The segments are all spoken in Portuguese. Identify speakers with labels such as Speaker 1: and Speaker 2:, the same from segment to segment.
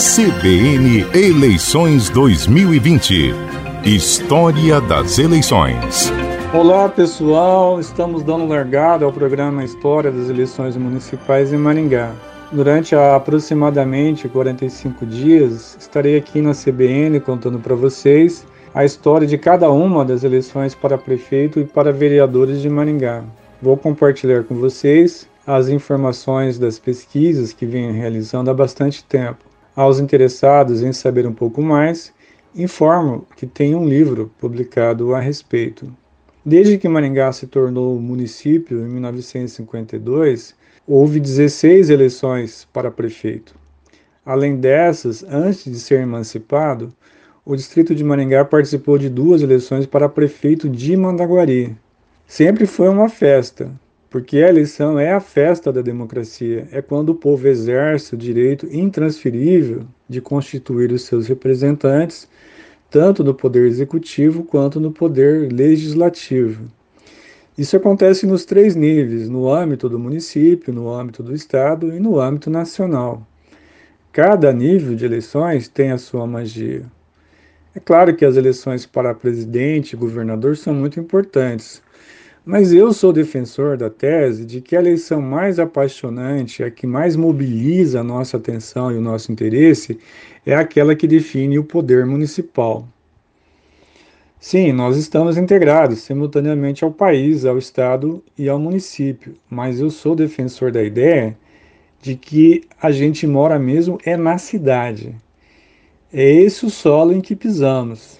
Speaker 1: CBN Eleições 2020. História das eleições.
Speaker 2: Olá pessoal, estamos dando largada ao programa História das Eleições Municipais em Maringá. Durante aproximadamente 45 dias, estarei aqui na CBN contando para vocês a história de cada uma das eleições para prefeito e para vereadores de Maringá. Vou compartilhar com vocês as informações das pesquisas que venho realizando há bastante tempo. Aos interessados em saber um pouco mais, informo que tem um livro publicado a respeito. Desde que Maringá se tornou município em 1952, houve 16 eleições para prefeito. Além dessas, antes de ser emancipado, o distrito de Maringá participou de duas eleições para prefeito de Mandaguari. Sempre foi uma festa, porque a eleição é a festa da democracia, é quando o povo exerce o direito intransferível de constituir os seus representantes, tanto no poder executivo quanto no poder legislativo. Isso acontece nos três níveis: no âmbito do município, no âmbito do estado e no âmbito nacional. Cada nível de eleições tem a sua magia. É claro que as eleições para presidente e governador são muito importantes mas eu sou defensor da tese de que a eleição mais apaixonante, a que mais mobiliza a nossa atenção e o nosso interesse, é aquela que define o poder municipal. Sim, nós estamos integrados simultaneamente ao país, ao estado e ao município, mas eu sou defensor da ideia de que a gente mora mesmo é na cidade. É esse o solo em que pisamos.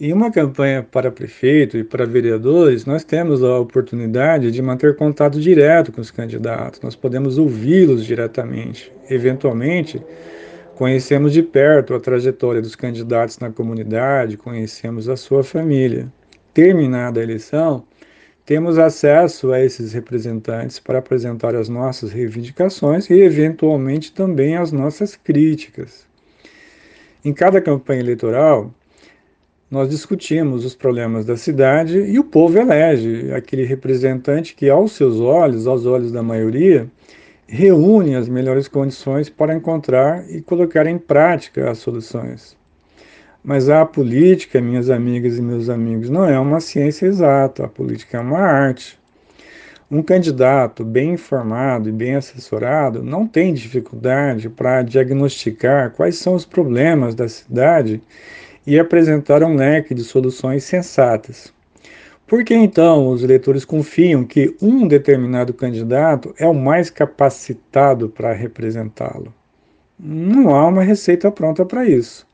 Speaker 2: Em uma campanha para prefeito e para vereadores, nós temos a oportunidade de manter contato direto com os candidatos, nós podemos ouvi-los diretamente. Eventualmente, conhecemos de perto a trajetória dos candidatos na comunidade, conhecemos a sua família. Terminada a eleição, temos acesso a esses representantes para apresentar as nossas reivindicações e, eventualmente, também as nossas críticas. Em cada campanha eleitoral, nós discutimos os problemas da cidade e o povo elege aquele representante que, aos seus olhos, aos olhos da maioria, reúne as melhores condições para encontrar e colocar em prática as soluções. Mas a política, minhas amigas e meus amigos, não é uma ciência exata, a política é uma arte. Um candidato bem informado e bem assessorado não tem dificuldade para diagnosticar quais são os problemas da cidade e apresentar um leque de soluções sensatas. Por que então os eleitores confiam que um determinado candidato é o mais capacitado para representá-lo? Não há uma receita pronta para isso.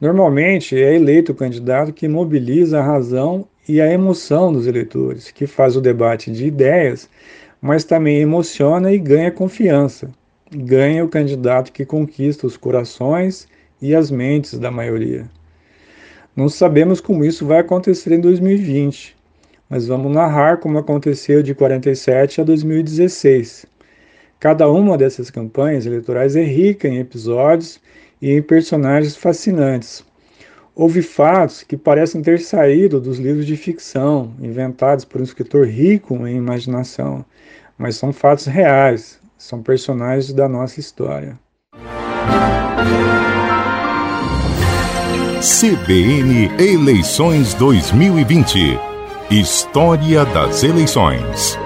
Speaker 2: Normalmente é eleito o candidato que mobiliza a razão e a emoção dos eleitores, que faz o debate de ideias, mas também emociona e ganha confiança. Ganha o candidato que conquista os corações e as mentes da maioria. Não sabemos como isso vai acontecer em 2020, mas vamos narrar como aconteceu de 47 a 2016. Cada uma dessas campanhas eleitorais é rica em episódios e em personagens fascinantes. Houve fatos que parecem ter saído dos livros de ficção, inventados por um escritor rico em imaginação, mas são fatos reais, são personagens da nossa história.
Speaker 1: CBN Eleições 2020. História das eleições.